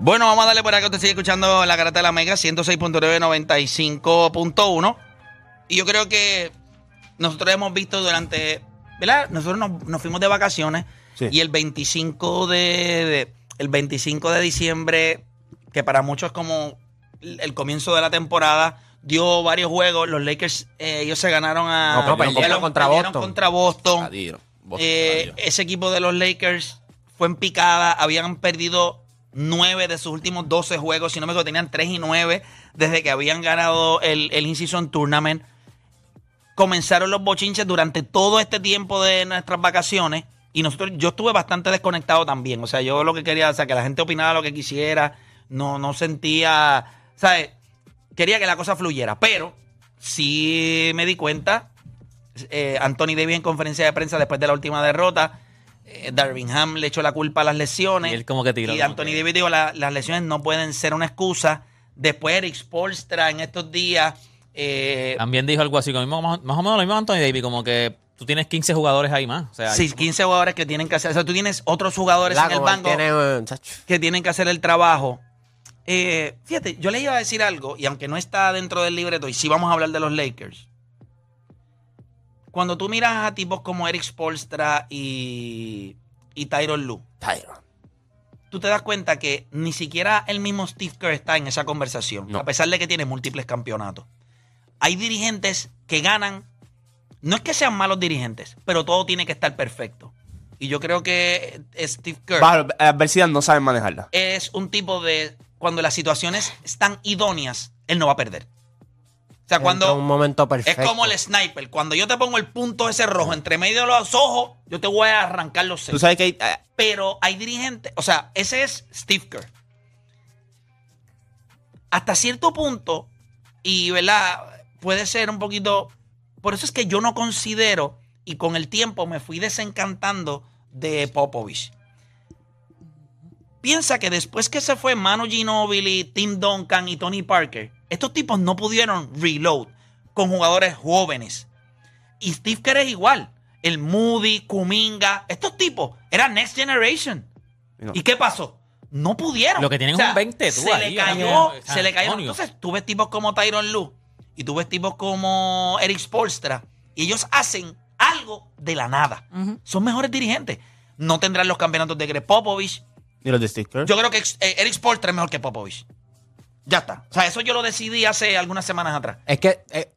Bueno, vamos a darle por acá. Usted sigue escuchando la carata de la Mega 106.9, 95.1. Y yo creo que nosotros hemos visto durante. ¿Verdad? Nosotros nos, nos fuimos de vacaciones. Sí. Y el 25 de, de- El 25 de diciembre, que para muchos es como el comienzo de la temporada, dio varios juegos. Los Lakers, eh, ellos se ganaron a. No, pero perdieron perdieron contra Boston. contra Boston. Boston, Eh, ese equipo de los Lakers fue en picada. Habían perdido nueve de sus últimos 12 juegos. Si no me equivoco, tenían 3 y 9 desde que habían ganado el, el In-Season Tournament. Comenzaron los bochinches durante todo este tiempo de nuestras vacaciones. Y nosotros, yo estuve bastante desconectado también. O sea, yo lo que quería, o sea, que la gente opinara lo que quisiera. No, no sentía, ¿sabes? Quería que la cosa fluyera. Pero sí me di cuenta eh, Anthony Davis en conferencia de prensa después de la última derrota. Eh, Darvingham le echó la culpa a las lesiones. Y él como que tiró, Y Anthony que- Davis dijo, "La- las lesiones no pueden ser una excusa. Después Eric Spolstra en estos días... eh, También dijo algo así, como más, más o menos lo mismo Anthony Davis, como que tú tienes 15 jugadores ahí más. O sea, sí, 15 jugadores que tienen que hacer. O sea, tú tienes otros jugadores en el banco tiene, eh, que tienen que hacer el trabajo. Eh, fíjate, yo le iba a decir algo, y aunque no está dentro del libreto, y sí vamos a hablar de los Lakers. Cuando tú miras a tipos como Eric Spolstra y, y Tyron Lue, Tyron. tú te das cuenta que ni siquiera el mismo Steve Kerr está en esa conversación, No. a pesar de que tiene múltiples campeonatos. Hay dirigentes que ganan, no es que sean malos dirigentes, pero todo tiene que estar perfecto. Y yo creo que Steve Kerr Bajo adversidad no saben manejarla. es un tipo de cuando las situaciones están idóneas, él no va a perder. O sea, cuando un momento es perfecto. como el sniper, cuando yo te pongo el punto ese rojo entre medio de los ojos, yo te voy a arrancar los Tú seis. sabes que hay, eh, Pero hay dirigentes, o sea, ese es Steve Kerr. Hasta cierto punto, y verdad, puede ser un poquito. Por eso es que yo no considero, y con el tiempo me fui desencantando de Popovich. Piensa que después que se fue Manu Ginobili, Tim Duncan y Tony Parker, estos tipos no pudieron reload con jugadores jóvenes. Y Steve Kerr es igual. El Moody, Kuminga, estos tipos eran Next Generation. No. ¿Y qué pasó? No pudieron. Lo que tienen es un 20 tú se ahí, le cayó, se le cayó. Entonces, tú ves tipos como Tyron Lue y tú ves tipos como Eric Spolstra y ellos hacen algo de la nada. Son mejores dirigentes. No tendrán los campeonatos de Greg Popovich. ni los de Steve Kerr. Yo creo que eh, Eric Spolstra es mejor que Popovich. Ya está. O sea, eso yo lo decidí hace algunas semanas atrás. Es que eh,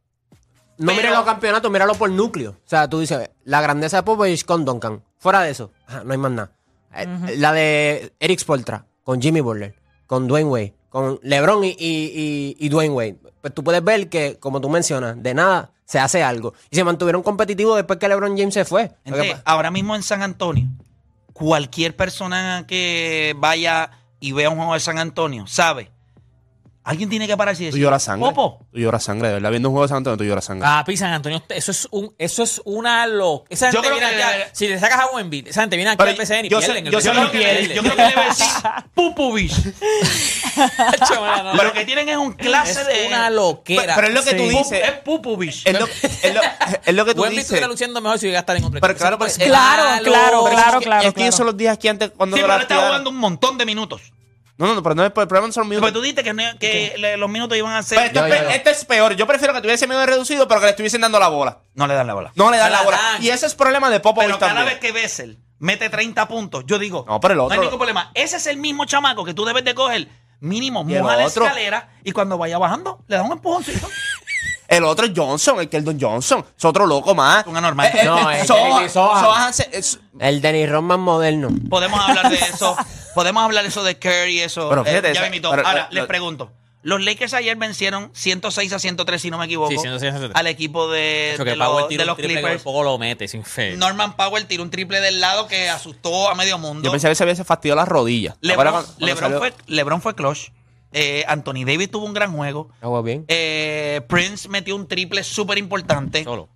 no Pero- mires los campeonatos, míralo por núcleo. O sea, tú dices, la grandeza de Popovich con Duncan. Fuera de eso, ajá, no hay más nada. Eh, La de Eric Spoltra con Jimmy Butler, con Dwayne Wade, con LeBron y, y, y- y Dwayne Wade. Pues tú puedes ver que, como tú mencionas, de nada se hace algo. Y se mantuvieron competitivos después que LeBron James se fue. Lo que Gente, pa- ahora mismo en San Antonio, cualquier persona que vaya y vea un juego de San Antonio sabe. Alguien tiene que pararse y Tú decir, lloras sangre. Popo, Tú lloras sangre, de verdad. Viendo un juego de San Antonio, tú lloras sangre. Papi, San Antonio, eso es un, eso es una lo. Esa gente Yo creo viene que si le sacas a Wemby, esa gente viene aquí Pero al PCN y yo sé- pierden. el yo sé creo, que yo creo que debe decir Pupovich. Pero lo que tienen es un clase es de. una loquera. Pero- es lo que tú Pup- dices. Es Pupovich. Es lo, es lo- es lo que tú Wemby dices. estuviera luciendo mejor si hubiera estado en otro Pero claro, pues, es Claro, claro, Pero claro, es que- claro, Es que son los días que antes cuando Sí, pero él estaba draftearon- jugando un montón de minutos. No, no, no, pero no es el problema no son minutos. tú dijiste que, no- que le- los minutos iban a ser. Pero esto, Yo, es, yo, pe- yo. esto es peor. Yo prefiero que tuviese medio reducido, pero que le estuviesen dando la bola. No le dan la bola. No le dan la la bola. dan. Y ese es problema de Popovich Pero cada también. vez que Bessel mete 30 puntos, yo digo, No, pero el otro- hay ningún problema. Ese es el mismo chamaco que tú debes de coger, mínimo, Y el moja la otro- escalera y cuando vaya bajando, le da un empujoncito. El otro es Johnson, el Keldon Johnson. Es otro loco más. Un anormal. No, es Jeremy Sohan. Sohan se- es- El Dennis Rodman moderno. Podemos hablar de eso. Podemos hablar de eso de Curry y eso. Pero eh, ya esa- me invitó. pero- Ahora, lo- les lo- pregunto. Los Lakers ayer vencieron 106 a 103, si no me equivoco, Sí, 106 a 103. al equipo de, Eso de que Powell los, tira de un los triple que por Clippers. poco lo mete, sin fe. Norman Powell tiró un triple del lado que asustó a medio mundo. Yo pensé que se había fastidiado las rodillas. ¿Te acuerdas LeBron, cuando- cuando LeBron salió? fue, LeBron fue clutch. Eh, Anthony Davis tuvo un gran juego. Hago bien. Eh, Prince metió un triple súper importante. Solo.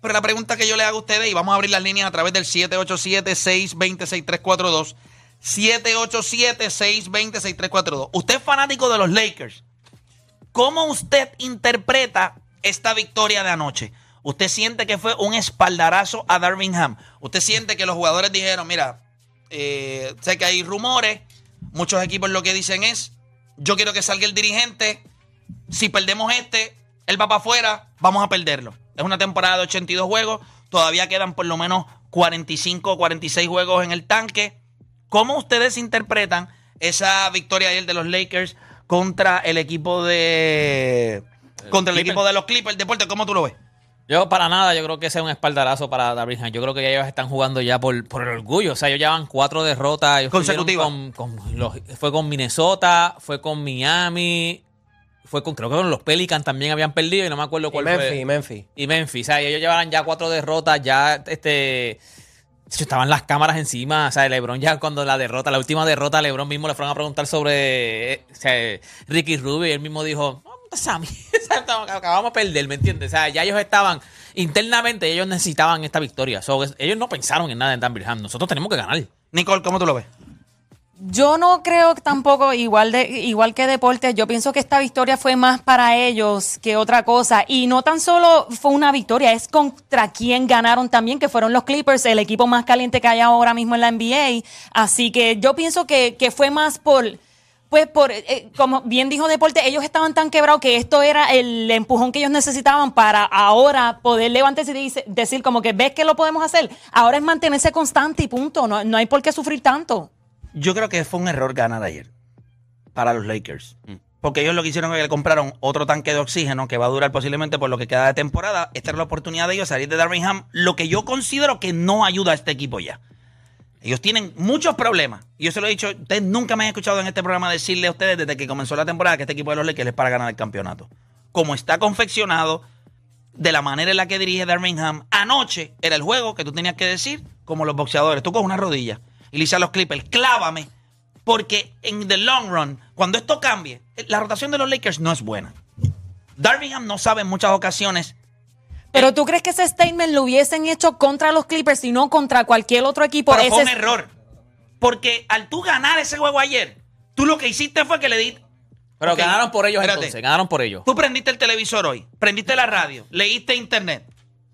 Pero la pregunta que yo le hago a ustedes, y vamos a abrir las líneas a través del 787-620-6342. 787-620-6342. Usted es fanático de los Lakers. ¿Cómo usted interpreta esta victoria de anoche? ¿Usted siente que fue un espaldarazo a Darvingham? ¿Usted siente que los jugadores dijeron, mira, eh, sé que hay rumores, Muchos equipos lo que dicen es, yo quiero que salga el dirigente, si perdemos este, él va para afuera, vamos a perderlo. Es una temporada de 82 juegos, todavía quedan por lo menos 45 o 46 juegos en el tanque. ¿Cómo ustedes interpretan esa victoria ayer de los Lakers contra el equipo de contra el equipo de los Clippers? Deporte, ¿cómo tú lo ves? Yo para nada, yo creo que ese es un espaldarazo para Ham. Yo creo que ya ellos están jugando ya por, por el orgullo. O sea, ellos llevan cuatro derrotas. Consecutivas. perdieron Con, con los- fue con Minnesota, fue con Miami, fue con, creo que con los Pelicans también habían perdido y no me acuerdo Y cuál Memphis, fue. Memphis. Y Memphis. O sea, ellos llevaban ya cuatro derrotas, ya este... Estaban las cámaras encima, o sea, LeBron ya cuando la derrota, la última derrota, LeBron mismo le fueron a preguntar sobre eh, o sea, Ricky Rubio y él mismo dijo, "No, Sammy, o sea, estamos- acabamos de perder, ¿me entiendes? O sea, ya ellos estaban, internamente ellos necesitaban esta victoria. So, ellos no pensaron en nada en Dan Birham. Nosotros tenemos que ganar. Nicole, ¿cómo tú lo ves? Yo no creo tampoco, igual, de, igual que Deportes, yo pienso que esta victoria fue más para ellos que otra cosa. Y no tan solo fue una victoria, es contra quien ganaron también, que fueron los Clippers, el equipo más caliente que hay ahora mismo en la NBA. Así que yo pienso que, que fue más por, pues por, eh, como bien dijo Deporte, ellos estaban tan quebrados que esto era el empujón que ellos necesitaban para ahora poder levantarse y decir como que ves que lo podemos hacer. Ahora es mantenerse constante y punto, no, no hay por qué sufrir tanto. Yo creo que fue un error ganar ayer para los Lakers. Porque ellos lo que hicieron es que le compraron otro tanque de oxígeno que va a durar posiblemente por lo que queda de temporada. Esta era la oportunidad de ellos salir de Darvingham, lo que yo considero que no ayuda a este equipo ya. Ellos tienen muchos problemas. Yo se lo he dicho, ustedes nunca me han escuchado en este programa decirle a ustedes desde que comenzó la temporada que este equipo de los Lakers es para ganar el campeonato. Como está confeccionado, de la manera en la que dirige Darvingham, anoche era el juego que tú tenías que decir como los boxeadores. Tú coges una rodilla y le dices a los Clippers, clávame. Porque en the long run, cuando esto cambie, la rotación de los Lakers no es buena. Darvingham no sabe en muchas ocasiones Pero tú crees que ese statement lo hubiesen hecho contra los Clippers y no contra cualquier otro equipo. Pero fue un Ese- error. Porque al tú ganar ese juego ayer, tú lo que hiciste fue que le di. Pero ganaron por ellos espérate. entonces, ganaron por ellos. Tú prendiste el televisor hoy, prendiste la radio, leíste internet.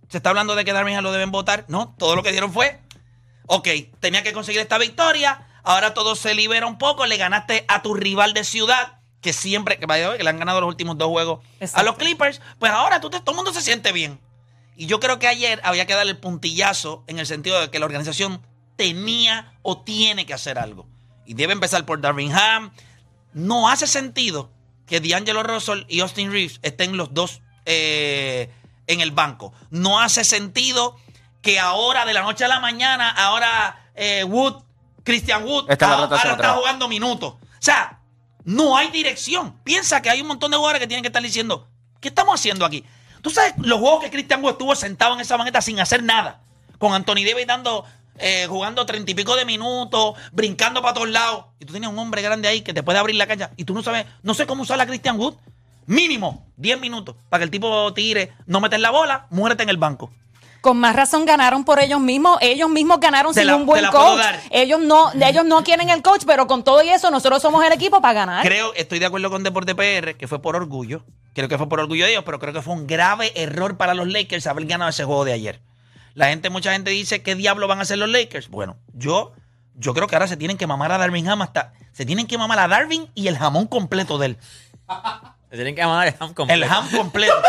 Se está hablando de que Darvingham lo deben votar. No, todo lo que dieron fue. Ok, tenía que conseguir esta victoria. Ahora todo se libera un poco. Le ganaste a tu rival de ciudad, que siempre, que, que le han ganado los últimos dos juegos a los Clippers. Pues ahora tú te- todo el mundo se siente bien. Y yo creo que ayer había que darle el puntillazo en el sentido de que la organización tenía o tiene que hacer algo. Y debe empezar por Darvingham. No hace sentido que D'Angelo Russell y Austin Reeves estén los dos eh, en el banco. No hace sentido que ahora, de la noche a la mañana, ahora eh, Wood, Christian Wood, ahora está jugando minutos. O sea, no hay dirección. Piensa que hay un montón de jugadores que tienen que estar diciendo, ¿qué estamos haciendo aquí? Tú sabes los juegos que Christian Wood estuvo sentado en esa banqueta sin hacer nada. Con Anthony Davis dando, eh, jugando treinta y pico de minutos, brincando para todos lados. Y tú tienes un hombre grande ahí que te puede abrir la cancha. Y tú no sabes, no sé cómo usar a Christian Wood. Mínimo 10 minutos para que el tipo tire, no meter la bola, muérete en el banco. Con más razón ganaron por ellos mismos. Ellos mismos ganaron Te sin la- un buen la coach. Ellos no, ellos no quieren el coach, pero con todo y eso, nosotros somos el equipo para ganar. Creo, estoy de acuerdo con Deporte PR, que fue por orgullo. Creo que fue por orgullo de ellos, pero creo que fue un grave error para los Lakers haber ganado ese juego de ayer. La gente, mucha gente dice, ¿qué diablo van a hacer los Lakers? Bueno, yo, yo creo que ahora se tienen que mamar a Darvin Ham hasta. Se tienen que mamar a Darvin y el jamón completo de él. Se tienen que llamar el ham completo. El ham completo.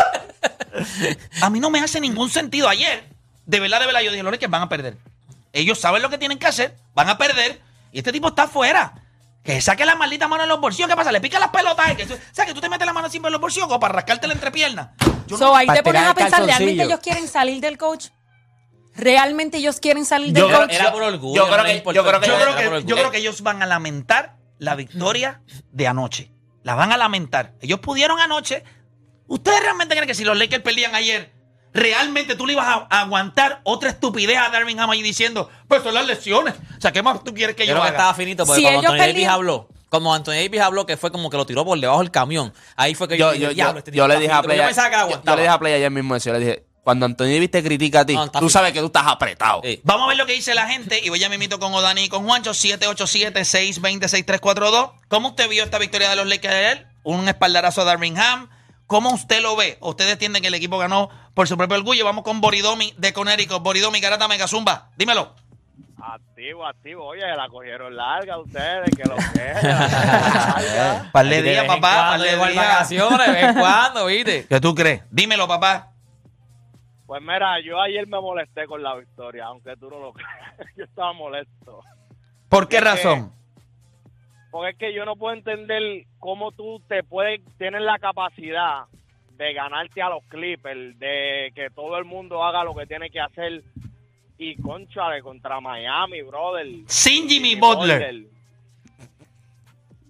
A mí no me hace ningún sentido. Ayer, de verdad, de verdad, yo dije, los Lakers van a perder. Ellos saben lo que tienen que hacer, van a perder, y este tipo está afuera. Que saque la maldita mano en los bolsillos. ¿Qué pasa? Le pica las pelotas. Que, o sea, que tú te metes la mano siempre en los bolsillos como para rascarte la entrepierna. Yo So, no- ahí te pones a pensar, ¿realmente ellos quieren salir del coach? ¿Realmente ellos quieren salir del coach? Era por orgullo. yo creo no que- les importó yo creo que- el yo coach, creo era por que- orgullo. yo creo que ellos van a lamentar la victoria de anoche. La van a lamentar. Ellos pudieron anoche. ¿Ustedes realmente creen que si los Lakers perdían ayer, realmente tú le ibas a, a aguantar otra estupidez a Darvin Ham ahí diciendo, pues son las lesiones? O sea, ¿qué más tú quieres que Yo yo, creo que haga? estaba finito porque Si cuando ellos Anthony Davis perdían- habló, como Anthony Davis habló que fue como que lo tiró por debajo del camión, ahí fue que yo, Yo, dije, yo, yo, "Diablo, este tipo yo le está dije a finito", pero Play, yo pensaba que la yo- yo aguantaba. le dije a Play ayer mismo eso. Yo le dije, cuando Anthony Davis te critica a ti, No, está tú sabes que tú estás apretado. Sí. Vamos a ver lo que dice la gente y voy ya me invito con Odani y con Juancho 787-620-6342. ¿Cómo usted vio esta victoria de los Lakers de él? Un espaldarazo a Darvin Ham. ¿Cómo usted lo ve? ¿Ustedes entienden que el equipo ganó por su propio orgullo? Vamos con Boridomi de Conérico. Boridomi, Garata Megazumba. Dímelo. Activo, activo. Oye, la cogieron larga ustedes, que lo que. Par de De días, papá. Par de vacaciones, de vez en cuando, ¿viste? ¿Qué tú crees? Dímelo, papá. Pues mira, yo ayer me molesté con la victoria, aunque tú no lo creas. Yo estaba molesto. ¿Por qué razón? Porque es que yo no puedo entender cómo tú te puedes, tienes la capacidad de ganarte a los Clippers, de que todo el mundo haga lo que tiene que hacer. Y conchale contra Miami, brother. Sin Jimmy Butler.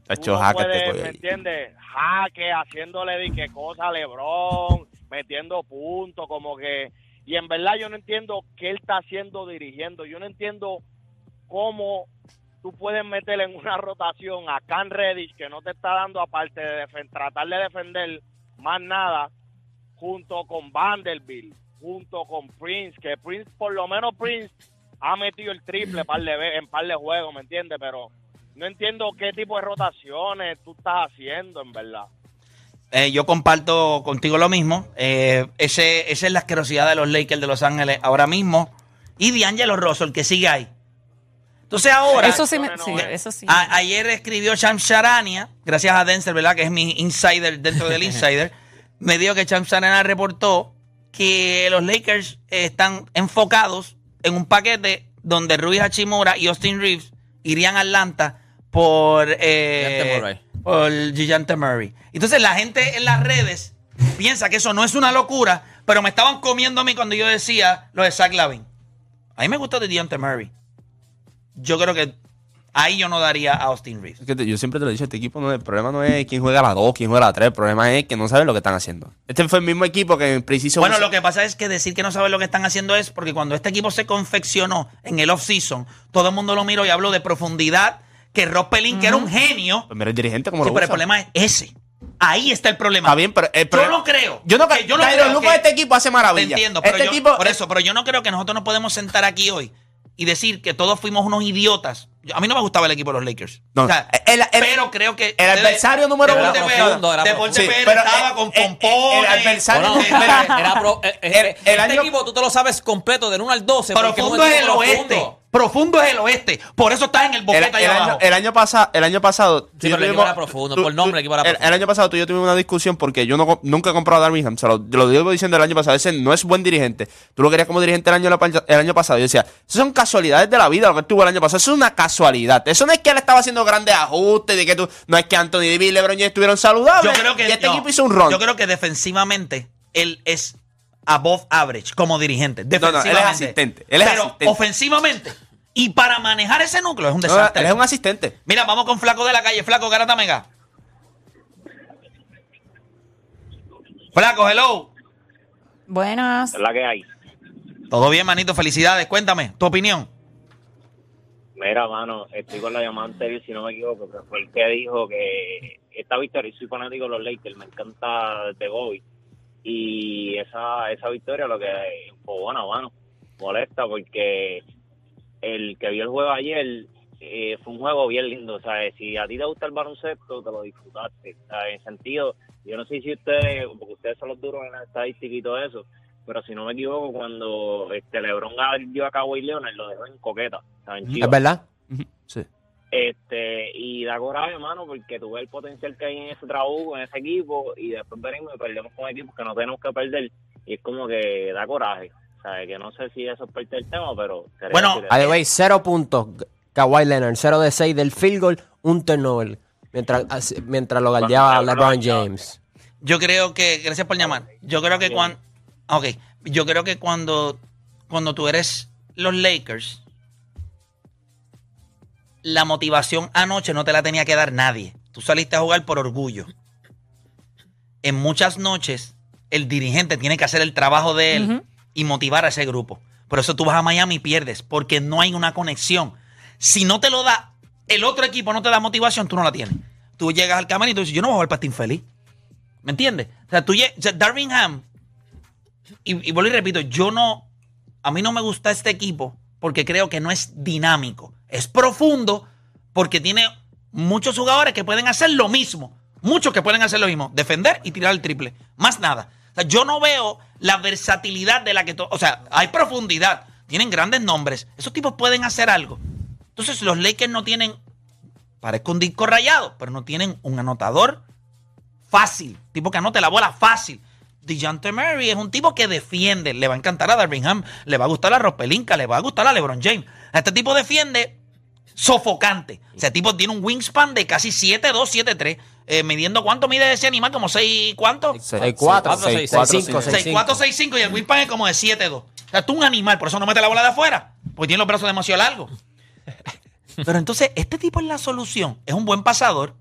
Ha Tú hecho no puedes, ¿me entiendes? Jaque, haciéndole de qué cosa a LeBron, metiendo puntos, como que... Y en verdad yo no entiendo qué él está haciendo dirigiendo. Yo no entiendo cómo tú puedes meter en una rotación a Can Reddish, que no te está dando aparte de tratar de defender más nada, junto con Vanderbilt, junto con Prince, que Prince, por lo menos Prince, ha metido el triple par de en par de juegos, ¿me entiendes? Pero no entiendo qué tipo de rotaciones tú estás haciendo, en verdad. Eh, yo comparto contigo lo mismo. Eh, ese, esa es la asquerosidad de los Lakers de Los Ángeles ahora mismo. Y D'Angelo Russell, que sigue ahí. Entonces ahora... Eso sí, me- no, no, sí, eso sí. A- ayer escribió Shams Charania, gracias a Denzel, ¿verdad? Que es mi insider dentro del insider. me dijo que Shams Charania reportó que los Lakers están enfocados en un paquete donde Rui Hachimura y Austin Reeves irían a Atlanta por, eh, Gigante Murray. por Gigante Murray. Entonces la gente en las redes piensa que eso no es una locura, pero me estaban comiendo a mí cuando yo decía lo de Zach Lavin. A mí me gustó de Gigante Murray. Yo creo que ahí yo no daría a Austin Reeves. Es que te- yo siempre te lo he dicho, este equipo no, el problema no es quién juega a la 2, quién juega a la 3, el problema es que no saben lo que están haciendo. Este fue el mismo equipo que en preciso Bueno, lo que pasa es que decir que no saben lo que están haciendo es porque cuando este equipo se confeccionó en el off-season, todo el mundo lo miró y habló de profundidad, que Rob Pelín, que era un genio, Pues mira el dirigente como sí, lo pero el problema es ese. Ahí está el problema. Está bien, pero el yo problema- no creo. Yo no, que- yo no creo que- con este equipo hace Te maravilla. entiendo, pero este yo, equipo, por eso, pero yo no creo que nosotros nos podemos sentar aquí hoy y decir que todos fuimos unos idiotas. Yo- A mí no me gustaba el equipo de los Lakers. No, O sea, el- el- pero creo que el adversario número Era Deporte uno- profundo, era Deporte profundo. PR Sí, pero estaba el- con el- el adversario- Bueno, Mira, era pro- eh, eh, el- eh, el este año- equipo tú te lo sabes completo, del 1 al 12. porque Profundo un es el equipo oeste. profundo. Profundo es el oeste. Por eso estás en el El, boquete el ahí año, abajo. el año pasado, el año pasado, pero yo el equipo tuvimos- era profundo, tú- por nombre tú- el equipo era el, profundo. el año pasado tú y yo tuvimos una discusión porque yo no, nunca he comprado a Darvingham, se lo, lo digo diciendo el año pasado, ese no es buen dirigente. Tú lo querías como dirigente el año, el año pasado. Yo decía, eso son casualidades de la vida lo que tuvo el año pasado, eso es una casualidad. Eso no es que él estaba haciendo grandes ajustes, de que tú, no es que Anthony Davis y LeBron James estuvieron saludables. Yo creo que y este no. equipo hizo un run. Yo creo que defensivamente él es above average como dirigente. no, él es asistente, él es Pero asistente. ofensivamente y para manejar ese núcleo es un No, desastre. él es un asistente. Mira, vamos con Flaco de la calle. Flaco, Garata Mega. Flaco, hello. Buenas. Es la que hay. Todo bien, manito. Felicidades. Cuéntame, tu opinión. Mira, mano, estoy con la llamada anterior, si no me equivoco, que fue el que dijo que esta victoria, y soy fanático de los Lakers, me encanta de Bobby. Y esa, esa victoria lo que, pues bueno, mano, molesta porque el que vio el juego ayer eh, fue un juego bien lindo, o sea, si a ti te gusta el baloncesto, te lo disfrutaste, o sea, en sentido, yo no sé si ustedes, porque ustedes son los duros en la estadística y todo eso, pero si no me equivoco, cuando este LeBron dio a Kawhi Leonard, lo dejó en coqueta, o sea, en Es verdad. Sí. Este, y da coraje, hermano, porque tú ves el potencial que hay en ese trabuco, en ese equipo, y después venimos y perdemos con equipos que no tenemos que perder, y es como que da coraje. Sea, que no sé si eso es parte del tema, pero... Bueno, the way, cero puntos. Kawhi Leonard, 0 de 6 del field goal, un turnover. Mientras, mientras lo galdeaba LeBron James. Yo creo que, gracias por llamar. Yo creo que cuando, ok, yo creo que cuando, cuando tú eres los Lakers, la motivación anoche no te la tenía que dar nadie. Tú saliste a jugar por orgullo. En muchas noches, el dirigente tiene que hacer el trabajo de él y motivar a ese grupo. Por eso tú vas a Miami y pierdes, porque no hay una conexión. Si no te lo da, el otro equipo no te da motivación, tú no la tienes. Tú llegas al camerino y tú dices, yo no voy a jugar para infeliz. ¿Me entiendes? O sea, tú o sea, Darvingham, y, y vuelvo y repito, yo no, a mí no me gusta este equipo porque creo que no es dinámico. Es profundo porque tiene muchos jugadores que pueden hacer lo mismo. Muchos que pueden hacer lo mismo. Defender y tirar el triple. Más nada. O sea, yo no veo la versatilidad de la que... o sea, hay profundidad. tienen grandes nombres. Esos tipos pueden hacer algo. Entonces los Lakers no tienen, parezco un disco rayado, pero no tienen un anotador fácil, tipo que anote la bola fácil. DeJounte Murray es un tipo que defiende, le va a encantar a Darvingham, le va a gustar a Ropelinka, le va a gustar a LeBron James. Este tipo defiende sofocante. Ese tipo tiene un wingspan de casi 7'2, 7'3, eh, midiendo cuánto mide ese animal, como 6, ¿cuánto? 6-4, 6-4, 6-5, 6'4, 6'5 y el wingspan es como de 7'2. O sea, tú un animal, por eso no mete la bola de afuera, porque tiene los brazos demasiado largos. Pero entonces, este tipo es la solución. Es un buen pasador,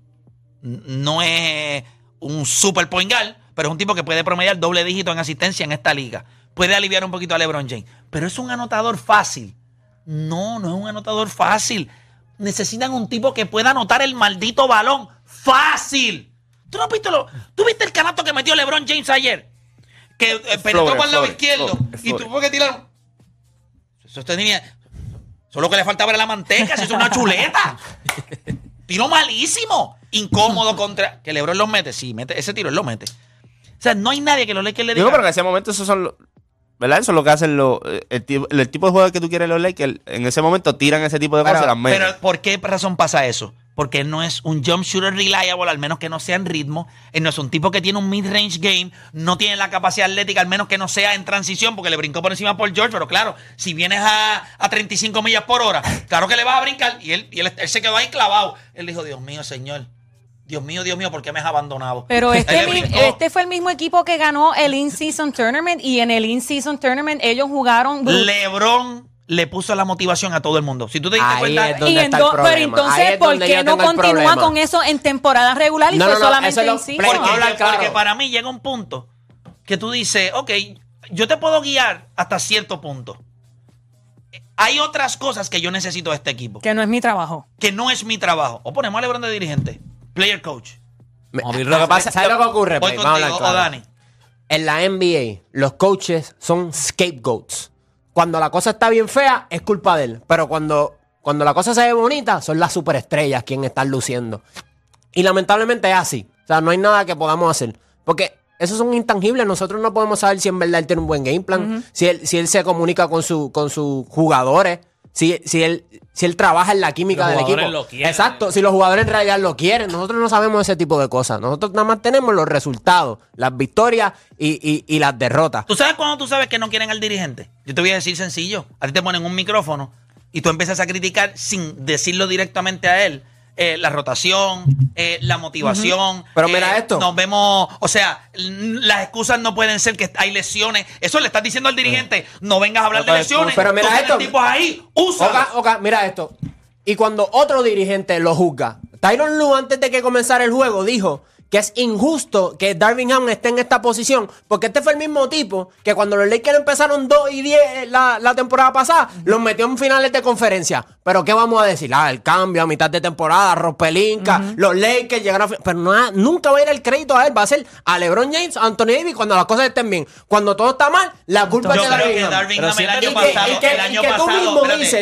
no es un super point guard, pero es un tipo que puede promediar doble dígito en asistencia en esta liga. Puede aliviar un poquito a LeBron James. Pero es un anotador fácil. No, no es un anotador fácil. Necesitan un tipo que pueda anotar el maldito balón fácil. ¿Tú no viste, lo, ¿tú viste el canasto que metió LeBron James ayer? Que eh, penetró por el lado izquierdo y tuvo que tirar. Eso tenía. Solo que le faltaba era la manteca, eso es una chuleta. Tiro malísimo. Incómodo contra. Que LeBron los mete. Sí, mete, ese tiro él lo mete. O sea, no hay nadie que los Lakers le diga. Digo, pero en ese momento esos son los... ¿Verdad? Eso es lo que hacen los... El, tipo- el tipo de juego que tú quieres los Lakers, en ese momento tiran ese tipo de Pero- cosas y las meten. Pero ¿por qué razón pasa eso? Porque él no es un jump shooter reliable, al menos que no sea en ritmo. Él no es un tipo que tiene un mid-range game, no tiene la capacidad atlética, al menos que no sea en transición, porque le brincó por encima por George. Pero claro, si vienes a, a 35 millas por hora, claro que le vas a brincar. Y él, y él, él se quedó ahí clavado. Él dijo, Dios mío, señor. Dios mío, Dios mío, ¿por qué me has abandonado? Pero este, mi- este fue el mismo equipo que ganó el In-Season Tournament y en el In-Season Tournament ellos jugaron... LeBron le puso la motivación a todo el mundo. Si tú te diste Ahí cuenta, es donde y está el ento- pero problema. Ahí entonces, es ¿por donde qué no continúa problema. con eso en temporada regular y No, fue no, no, solamente eso es lo- in-season? Pero Porque, porque para mí llega un punto que tú dices, ok, yo te puedo guiar hasta cierto punto. Hay otras cosas que yo necesito de este equipo, Que no es mi trabajo. que no es mi trabajo. O ponemos a LeBron de dirigente, player coach. Me- Vamos a ver lo que pasa, ¿sabes lo que ocurre? Voy Play? Vamos a contigo, hablar o claro. Dani. En la NBA, los coaches son scapegoats. Cuando la cosa está bien fea, es culpa de él. Pero cuando, cuando la cosa se ve bonita, son las superestrellas quienes están luciendo. Y lamentablemente es así. O sea, no hay nada que podamos hacer. Porque esos son intangibles. Nosotros no podemos saber si en verdad él tiene un buen game plan, si, él, si él se comunica con, su, con sus jugadores, si, si, él, si él trabaja en la química Los del equipo. lo quieren. Exacto, si los jugadores en realidad lo quieren. Nosotros no sabemos ese tipo de cosas. Nosotros nada más tenemos los resultados, las victorias y, y- y las derrotas. ¿Tú sabes cuando tú sabes que no quieren al dirigente? Yo te voy a decir sencillo. A ti te ponen un micrófono y tú empiezas a criticar sin decirlo directamente a él. Eh, la rotación, eh, la motivación. Pero eh, mira esto. Nos vemos, o sea, las excusas no pueden ser que hay lesiones. Eso le estás diciendo al dirigente, no vengas a hablar de lesiones. pero mira esto. tipos ahí. Oka, Oka, mira esto. Y cuando otro dirigente lo juzga, Tyron Lue antes de que comenzara el juego dijo que es injusto que Darvin Ham esté en esta posición, porque este fue el mismo tipo que cuando los Lakers empezaron 2 y 10 la, la temporada pasada, los metió en finales de conferencia. Pero ¿qué vamos a decir? Ah, el cambio a mitad de temporada, Ropelinka, los Lakers llegaron a... Pero no, nunca va a ir el crédito a él, va a ser a LeBron James, a Anthony Davis cuando las cosas estén bien. Cuando todo está mal, la culpa Yo es de Darvin Ham. Darvin Pero Ham el año pasado, año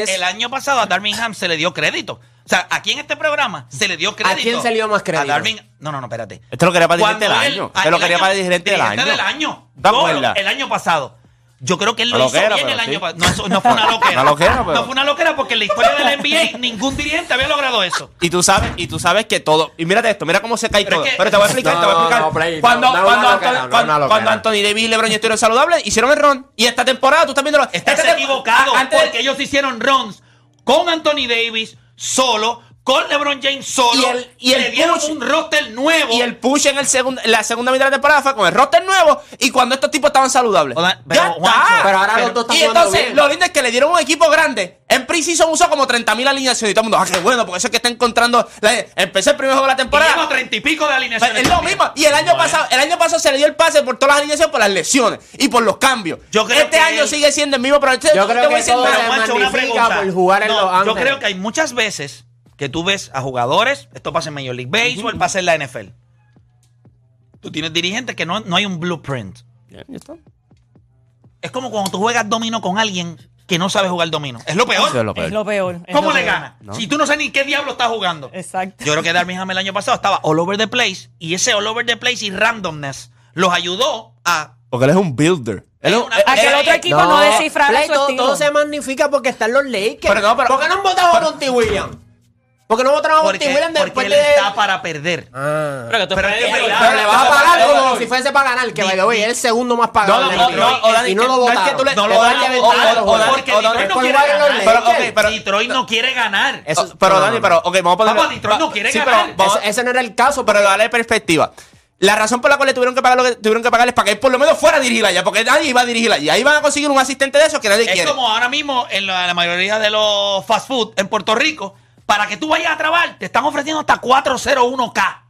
el año pasado a Darvin Ham se le dio crédito. O sea, aquí en este programa se le dio crédito. quién se le dio más crédito? A no, no, no, espérate. Este lo quería para dirigente del año. Este lo el quería año- para dirigente del dirigente año. del año. ¿Te Yo, el año pasado. Yo creo que él lo Una hizo loquera, bien el año pasado. No, fue una loquera. Una loquera, pero- No fue una loquera porque en la historia del NBA ningún dirigente había logrado eso. Y tú sabes, y tú sabes que todo. Y mírate esto, mira cómo se cae Pero todo. es que- Pero te voy a explicar, No, te voy a explicar. no, Play, cuando, Anthony, loquera, cuando, loquera. cuando Anthony Davis y LeBron ya estuvieron saludables, hicieron el ron. Y esta temporada tú estás viendo. Estás esta tem- equivocado a- antes porque ellos hicieron runs con Anthony Davis solo, con LeBron James solo. Y el- y el le dieron push- un roster nuevo. Y el push en el segundo, la segunda mitad de la temporada fue con el roster nuevo y cuando estos tipos estaban saludables. Oda- pero, ya Juancho, está. Pero ahora los dos están y entonces, bien. lo lindo es que le dieron un equipo grande. En Precision usó como 30.000 alineaciones y todo el mundo, ah, qué bueno, porque eso es que está encontrando. la- empecé el primer juego de la Y temporada. lleva treinta y pico de alineaciones. Es lo mismo. Y el año No, pasado, el año pasado se le dio el pase por todas las alineaciones por las lesiones y por los cambios. Yo creo este que año él- sigue siendo el mismo, pero este- Yo creo voy a que decir todo se magnifica por jugar en No, Los Yo creo que hay muchas veces que tú ves a jugadores, esto pasa en Major League Baseball, pasa en la NFL. Tú tienes dirigentes que no, no hay un blueprint. Ya, ya está. Es como cuando tú juegas domino con alguien que no sabe jugar domino. Es lo peor. Eso es lo peor. Es lo peor. es ¿Cómo lo le peor. gana? Si tú no sabes ni qué diablo está jugando. Exacto. Yo creo que Darvin Ham el año pasado estaba all over the place y ese all over the place y randomness los ayudó a Porque él es un builder. Es Es un- una- eh, A que el eh, otro eh, equipo no, descifrara Play, su todo, estilo. todo se magnifica porque están los Lakers. Pero no, pero- ¿Por qué no han votado a Monty Williams? ¿Por qué no votaron a Porque, Williams porque después él de...? está para perder. Ah. Pero que tú Pero esperas es que- que- Pero le vas a pagar como si fuese para ganar, que by the way, es el segundo más pagado. no, la y que- lo no es que votaron. tú le- No lo o a o- porque Detroit no ¿cuál quiere ganar Pero, ok, pero- Detroit no quiere ganar. Eso- pero no, Dani, no, pero, ok, vamos a poner. Detroit no quiere sí, ganar. Pero, vamos- Ese, ese no era el caso. pero dale perspectiva. La razón por la cual le tuvieron que pagar lo que tuvieron que pagar es para que él por lo menos fuera a dirigir allá, porque nadie iba a dirigir allá. Ahí van a conseguir un asistente de esos que nadie Es quiere. como ahora mismo en la, la mayoría de los fast food en Puerto Rico, para que tú vayas a trabajar, te están ofreciendo hasta 401k.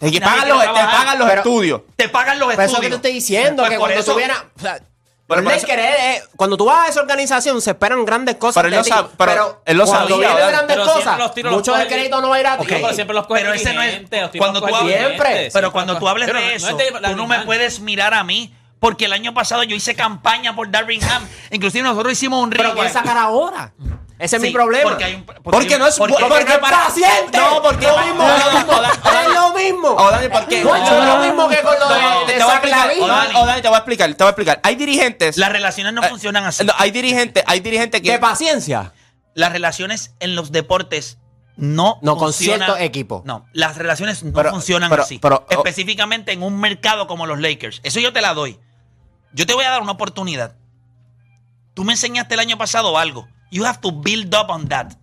Es que nadie pagan quiere los, te trabajar. pagan los Pero- estudios. Te pagan los Pero eso es lo que estudios. te estoy diciendo, Pues que por cuando eso- tú vienes... o sea, Pero por eso- eh, eh, cuando tú vas a esa organización se esperan grandes cosas Pero él lo sabe- pero él lo cuando sabía, vienen ¿verdad? grandes Pero cosas, los tiros los mucho coge del el- crédito no va a ir a ti. Pero siempre los coge Pero el ese no es- cuando tú hables- Siempre. Pero cuando tú hables Pero de eso, tú no me puedes mirar a mí. Porque el año pasado yo hice campaña por Darvin Ham. Inclusive nosotros hicimos un Pero rewind. ¿qué sacar ahora? Ese es Sí, mi problema. Porque, hay un- porque Porque hay un- no es porque- porque, porque para paciente. No, porque Lo mismo, Es lo mismo. O Dani, es lo mismo que con lo de- No, de te voy a explicar. O Dani, te voy a explicar, te voy a explicar. Hay dirigentes. Las relaciones no eh, funcionan así. no, hay dirigentes, hay dirigentes que. De paciencia. Las relaciones en los deportes no No, con funcionan- ciertos equipos. No, las relaciones no Pero- funcionan pero- así. pero- oh. Específicamente en un mercado como los Lakers. Eso yo te la doy. Yo te voy a dar una oportunidad. Tú me enseñaste el año pasado algo. You have to build up on that.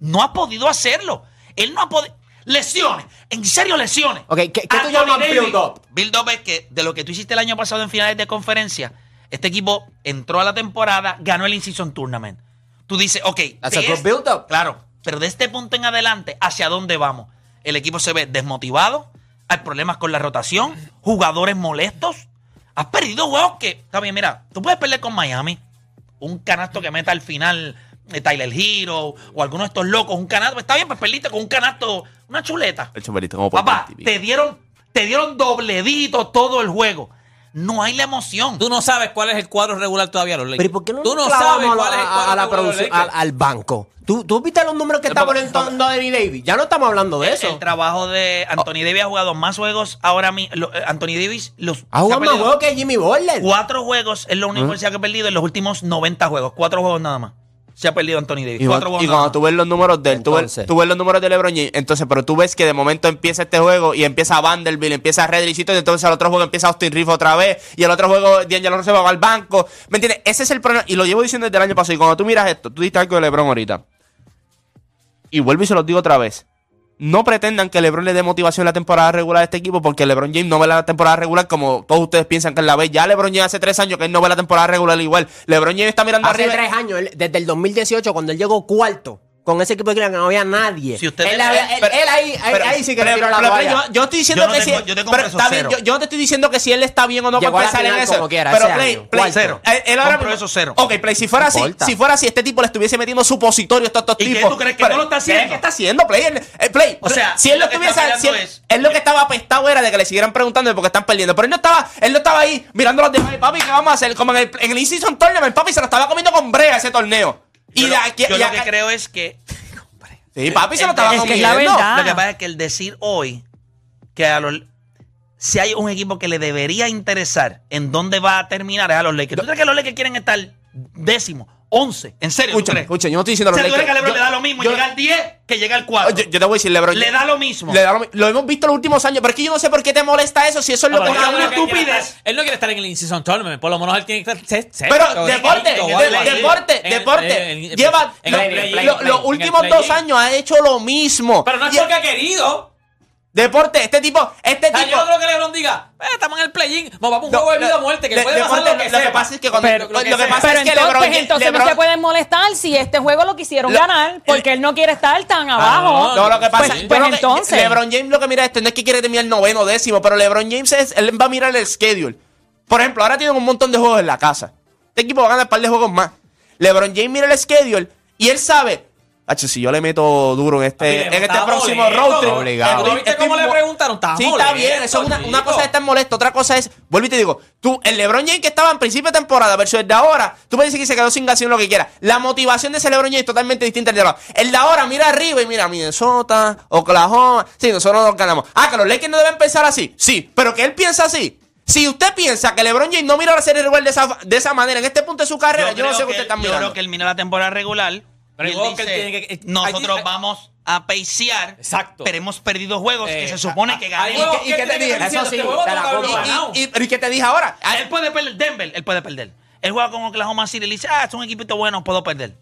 No ha podido hacerlo. Él no ha podido. Lesiones. En serio, lesiones. Ok, ¿qué- qué tú llamas build up? Build up es que de lo que tú hiciste el año pasado en finales de conferencia, este equipo entró a la temporada, ganó el In-Season Tournament. Tú dices, ok. That's de a good este- build up. Claro, pero de este punto en adelante, ¿hacia dónde vamos? El equipo se ve desmotivado, hay problemas con la rotación, jugadores molestos. Has perdido juegos que, está bien, mira, tú puedes perder con Miami, un canasto que meta al final Tyler Hero o alguno de estos locos, un canasto, está bien, pues perdiste con un canasto, una chuleta. El como por Papá, 20 y pico. te dieron, te dieron dobledito todo el juego. No hay la emoción. Tú no sabes cuál es el cuadro regular todavía los Lakers. Pero ¿y por qué no Tú no sabes a la- cuál es el cuadro a la regular producción, al, al banco? ¿Tú, ¿Tú viste los números que está poniendo Anthony Davis? Ya no estamos hablando de El- eso. El trabajo de Anthony Davis ha jugado más juegos ahora mismo. Anthony Davis los ha jugado más juegos que Jimmy Butler. Cuatro juegos es lo único que se ha perdido en los últimos 90 juegos. Cuatro juegos nada más. Se ha perdido Anthony Davis. Y, Cuatro cuando, y cuando tú ves los números de él, tú ves, Entonces. tú ves los números de LeBron James, entonces, pero tú ves que de momento empieza este juego y empieza Vanderbilt, empieza Redricito, y entonces al otro juego empieza Austin Reeves otra vez, y el otro juego D'Angelo Russell va al banco. ¿Me entiendes? Ese es el problema, y lo llevo diciendo desde el año pasado, y cuando tú miras esto, tú diste algo de LeBron ahorita, y vuelvo y se los digo otra vez. No pretendan que LeBron le dé motivación la temporada regular a este equipo porque LeBron James no ve la temporada regular como todos ustedes piensan que él la ve. Ya LeBron James hace tres años que él no ve la temporada regular igual. LeBron James está mirando Hace arriba. tres años, él- desde el 2018, cuando él llegó cuarto, con ese equipo de Cleveland no había nadie. Si usted- él, había- él- Pero- él ahí, ahí, pero- ahí sí que pero- le tiró la toalla. yo, yo estoy diciendo Yo no que tengo- sí. yo tengo pero preso está bien, cero. yo, yo no te estoy diciendo que si él está bien o no Llegó para pensar en eso. como quiera, pero Play, año. Play, cero. Él, él ahora Compro mismo- eso cero. Ok, Play, si fuera así, si fuera así, este tipo le estuviese metiendo supositorios a estos, estos ¿Y qué tipos. tú crees que Pero, no lo está haciendo? ¿Qué está haciendo, Play? Él- eh, Play, O sea, si él lo estuviese si él, lo que estaba apestado era de que le siguieran preguntando porque están perdiendo. Pero él no estaba, él no estaba ahí mirando los demás. Papi, ¿qué vamos a hacer? Como en el, en el In-Season Tournament, papi, se lo estaba comiendo con brea ese torneo. Y Yo, de lo, aquí- yo y lo acá- que creo es que Sí, papi, se lo Es estaba que es comiendo. la verdad. Lo que pasa es que el decir hoy que a los si hay un equipo que le debería interesar en dónde va a terminar es a los Lakers. ¿Tú crees que los Lakers quieren estar décimo, once? ¿En serio? ¿tú Escucha, crees? escucha, yo no estoy diciendo sea, los ¿tú crees que a Lakers. LeBron Yo- le da lo mismo yo- llegar al 10 que llega al 4? Yo, yo te voy a decir, LeBron. Le da lo mismo. Le da lo, lo hemos visto los últimos años, pero es que yo no sé por qué te molesta eso, si eso es lo pero que porque él no es una quiere- estupidez. Él no quiere estar en el In-Season Tournament. Por lo menos él tiene que estar. se- se- Pero deporte, deporte, deporte. Lleva los últimos dos años ha hecho lo mismo. Pero no es porque ha querido. Deporte, este tipo, este O sea, tipo. yo no creo que LeBron diga, "Eh, estamos en el play-in, nos vamos a un juego de vida o muerte, que de- puede pasar deporte, lo que lo que sea. pasa es que cuando Pero- lo, lo que lo que sea. pasa Pero es que LeBron, pues, entonces LeBron- no se pueden molestar si este juego lo quisieron Lo- ganar porque él no quiere estar tan abajo. No, lo que pasa Pues- pues entonces. LeBron James lo que mira esto no es que quiere terminar noveno décimo, pero LeBron James es, él va a mirar el schedule. Por ejemplo, ahora tienen un montón de juegos en la casa. Este equipo va a ganar un par de juegos más. LeBron James mira el schedule y él sabe, Hacho, si yo le meto duro en este, en este está próximo road trip. Obligado. ¿Tú viste cómo le preguntaron? Estaba Sí, está molesto, bien. Eso es una, una cosa es estar molesto, otra cosa es, vuelvo y te digo, tú, el LeBron James que estaba en principio de temporada versus el de ahora, tú puedes decir que se quedó sin gasolina lo que quiera. La motivación de ese LeBron James es totalmente distinta al de ahora. El de ahora mira arriba y mira Minnesota, Oklahoma. Sí, nosotros nos ganamos. Ah, que los Lakers no deben pensar así. Sí, pero que él piensa así. Si usted piensa que LeBron James no mira la serie regular de esa, de esa manera en este punto de su carrera, yo, no sé qué que usted está él- Yo mirando. creo que él mira la temporada regular. Pero y el él juego que él dice, tiene que- nosotros hay- vamos a peiciar. Exacto. Pero hemos perdido juegos que Eh, se supone a- que ganen. juegos ¿Y qué- y qué te dije? Eso sí. Y, que te dije ahora, Ah, Él puede perder. Denver, él puede perder. Él juega con Oklahoma City y le dice, ah, es un equipito bueno, puedo perder.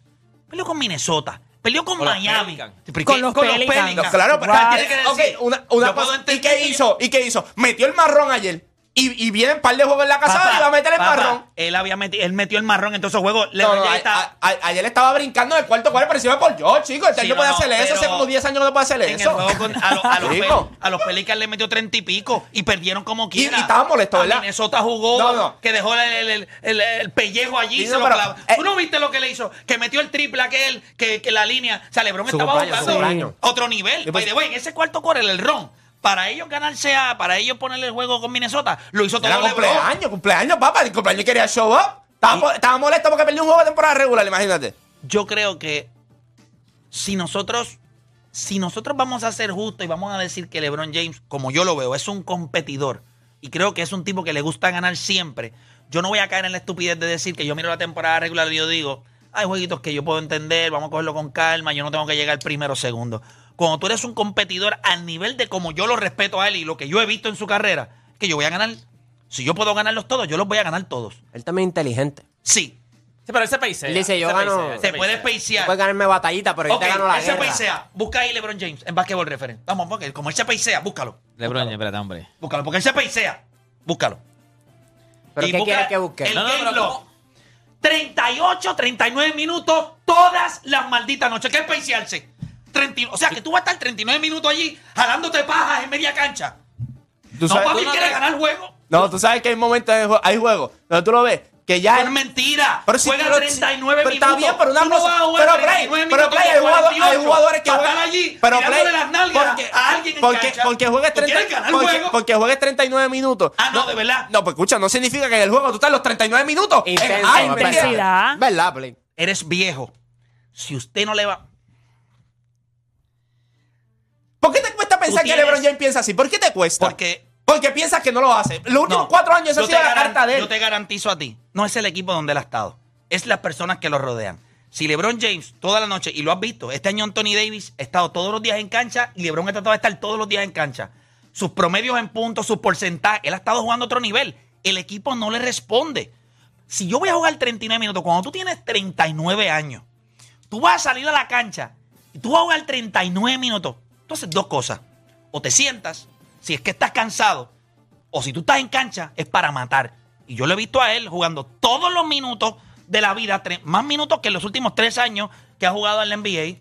Perdió con Minnesota. Perdió con, Con los Miami. Pelicans. ¿Por Con qué? los Pelicans. No, claro, pero una, una ¿Y qué hizo? ¿Y qué hizo? Metió el marrón ayer. Y, y viene un par de juegos en la casa Papá, y va a meter el papá, marrón. Él, había meti- él metió el marrón en todos esos juegos. No, LeBron no, James a- está- a- a- ayer estaba brincando en el cuarto cuarto por encima Paul George, chico. Este Sí, no puede no, hacer eso. Hace pero como 10 años no puede hacer en el eso. juego con- a, los- a los Chico. Pel- a los Pelicans le metió 30 y pico y perdieron como Y- quiera. y estaban molestos, A ¿verdad? Minnesota jugó, No, no. que dejó el, el- el- el- el pellejo allí y Sí, se no, lo pero, clavó. eh, ¿Tú no viste lo que le hizo? Que metió el triple aquel, que, que la línea... O sea, LeBron Su estaba cumpleaños, jugando cumpleaños. otro nivel. pues- By the way, en ese cuarto core, el ron, para ellos ganarse a... Para ellos ponerle el juego con Minnesota, lo hizo todo Era LeBron. cumpleaños, cumpleaños, papá. El cumpleaños quería show up. Estaba, po- estaba molesto porque perdió un juego de temporada regular, imagínate. yo creo que si nosotros si nosotros vamos a ser justos y vamos a decir que LeBron James, como yo lo veo, es un competidor y creo que es un tipo que le gusta ganar siempre, yo no voy a caer en la estupidez de decir que yo miro la temporada regular y yo digo, hay jueguitos que yo puedo entender, vamos a cogerlo con calma, yo no tengo que llegar primero o segundo. Cuando tú eres un competidor al nivel de como yo lo respeto a él y lo que yo he visto en su carrera, que yo voy a ganar, si yo puedo ganarlos todos, yo los voy a ganar todos. Él también es inteligente. Sí, Sí, pero ese país Él dice, yo gano- se puede pacear. Puede ganarme batallita, pero yo Ok, te gano la él se guerra. peisea. Busca ahí LeBron James en Basketball Reference. Vamos, porque como él se peisea, búscalo. LeBron, espérate, hombre. Búscalo, porque él se peisea. Búscalo. ¿Pero Y qué busca quieres que busque? El No, no, game pero. 38, 39 minutos todas las malditas noches. ¿Qué es peisearse? 30 o sea, que tú vas a estar 39 minutos allí jalándote pajas en media cancha. ¿Tú no, papi, tú no quiere te- ganar el juego. No, tú sabes que hay momentos, hay juegos donde tú lo ves, que ya... Es mentira. Pero si Juega pero- 39 pero minutos. Está bien, pero una Tú no cosa- pero Play, 39 pero minutos Play, de hay jugadores, hay 48 jugadores que juegan allí pero Play, las nalgas porque, a alguien en porque, cancha. porque juegues ¿Tú 30 quieres ganar el porque, juego? porque juegues 39 minutos. Ah, no, de verdad. No, pues escucha, no significa que en el juego tú estás los 39 minutos. Intensidad. ¿Verdad, Play? Eres viejo. Si usted no le va. ¿Por qué te cuesta pensar que LeBron James piensa así? ¿Por qué te cuesta? Porque. Porque piensas que no lo hace. Los últimos No, cuatro años esa yo ha sido la carta de él. Yo te garantizo a ti. No es el equipo donde él ha estado. Es las personas que lo rodean. Si LeBron James toda la noche, y lo has visto, este año Anthony Davis ha estado todos los días en cancha y LeBron ha tratado de estar todos los días en cancha. Sus promedios en puntos, sus porcentajes, él ha estado jugando otro nivel. El equipo no le responde. Si yo voy a jugar 39 minutos, cuando tú tienes 39 años, tú vas a salir a la cancha y tú vas a jugar 39 minutos. Entonces, dos cosas. O te sientas, si es que estás cansado, o si tú estás en cancha, es para matar. Y yo lo he visto a él jugando todos los minutos de la vida, más minutos que en los últimos tres años que ha jugado en la NBA,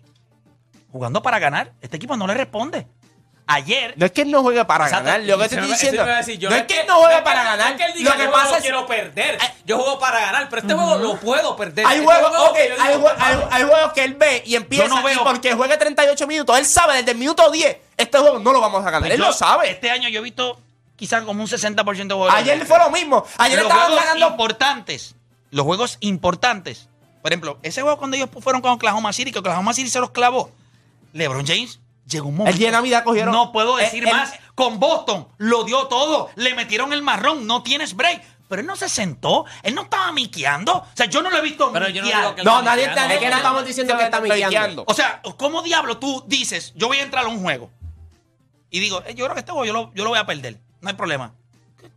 jugando para ganar. Este equipo no le responde. Ayer, No es que él no juegue para Exacto. ganar. Lo que te estoy diciendo. decir no es que él no juegue para no ganar. es que él diga, Lo que yo pasa juego es quiero perder. Yo juego para ganar, pero este juego lo puedo perder. Hay Este juegos, juego ok, que yo digo, hay, hay- hay juegos que él ve y empieza Yo no veo- y porque juegue 38 minutos, él sabe desde el minuto 10, este juego no lo vamos a ganar. él yo- lo sabe. Este año yo he visto quizás como un 60% de juegos. de Ayer fue lo mismo. Ayer los estaban juegos ganando. importantes. Los juegos importantes. Por ejemplo, ese juego cuando ellos fueron con Oklahoma City, que Oklahoma City se los clavó. LeBron James llegó un momento. El día de Navidad cogieron- No puedo decir el- más. Con Boston lo dio todo. Le metieron el marrón. No tienes break. Pero él no se sentó. Él no estaba miqueando. O sea, yo no lo he visto Pero yo no digo que No, nadie está- Es que no estamos diciendo que está miqueando. O sea, ¿cómo diablo tú dices, yo voy a entrar a un juego? Y digo, eh, yo creo que este juego yo lo, yo lo voy a perder. No hay problema.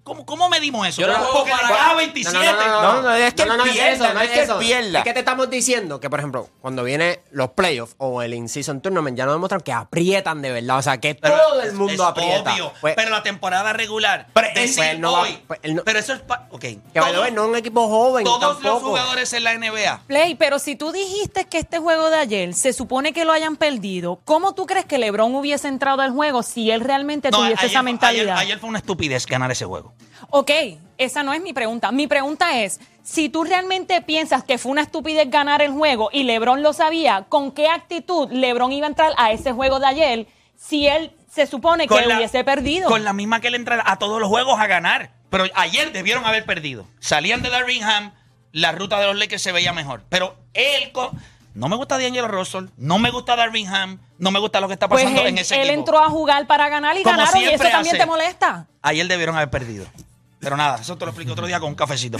¿Cómo, cómo medimos eso? Yo lo juego para- queda 27. No, no, es que él pierda, eso, no es que pierda. Es que te estamos diciendo que, por ejemplo, cuando vienen los playoffs o el in-season tournament, ya nos demuestran que aprietan de verdad. O sea, que Pero todo el mundo es aprieta. obvio, Pues, pero la temporada regular. Pero decir pues, él no va- hoy, pues, él no- pero eso es. ok. que todos no es un equipo joven todos los jugadores en la NBA. Play, pero si tú dijiste que este juego de ayer se supone que lo hayan perdido, ¿cómo tú crees que LeBron hubiese entrado al juego si él realmente No, tuviese ayer, esa mentalidad? Ayer, ayer fue una estupidez ganar ese juego. Ok, esa no es mi pregunta. Mi pregunta es, si tú realmente piensas que fue una estupidez ganar el juego y LeBron lo sabía, ¿con qué actitud LeBron iba a entrar a ese juego de ayer si él se supone que Con la- hubiese perdido? Con la misma que él entra a todos los juegos a ganar. Pero ayer debieron haber perdido. Salían de Darvingham, la ruta de los Lakers se veía mejor. Pero él. co- No me gusta D'Angelo Russell, no me gusta Darvingham, no me gusta lo que está pues pasando él, en ese él equipo. entró a jugar para ganar y Como ganaron y eso también te molesta. Ayer debieron haber perdido. Pero nada, eso te lo explico otro día con un cafecito.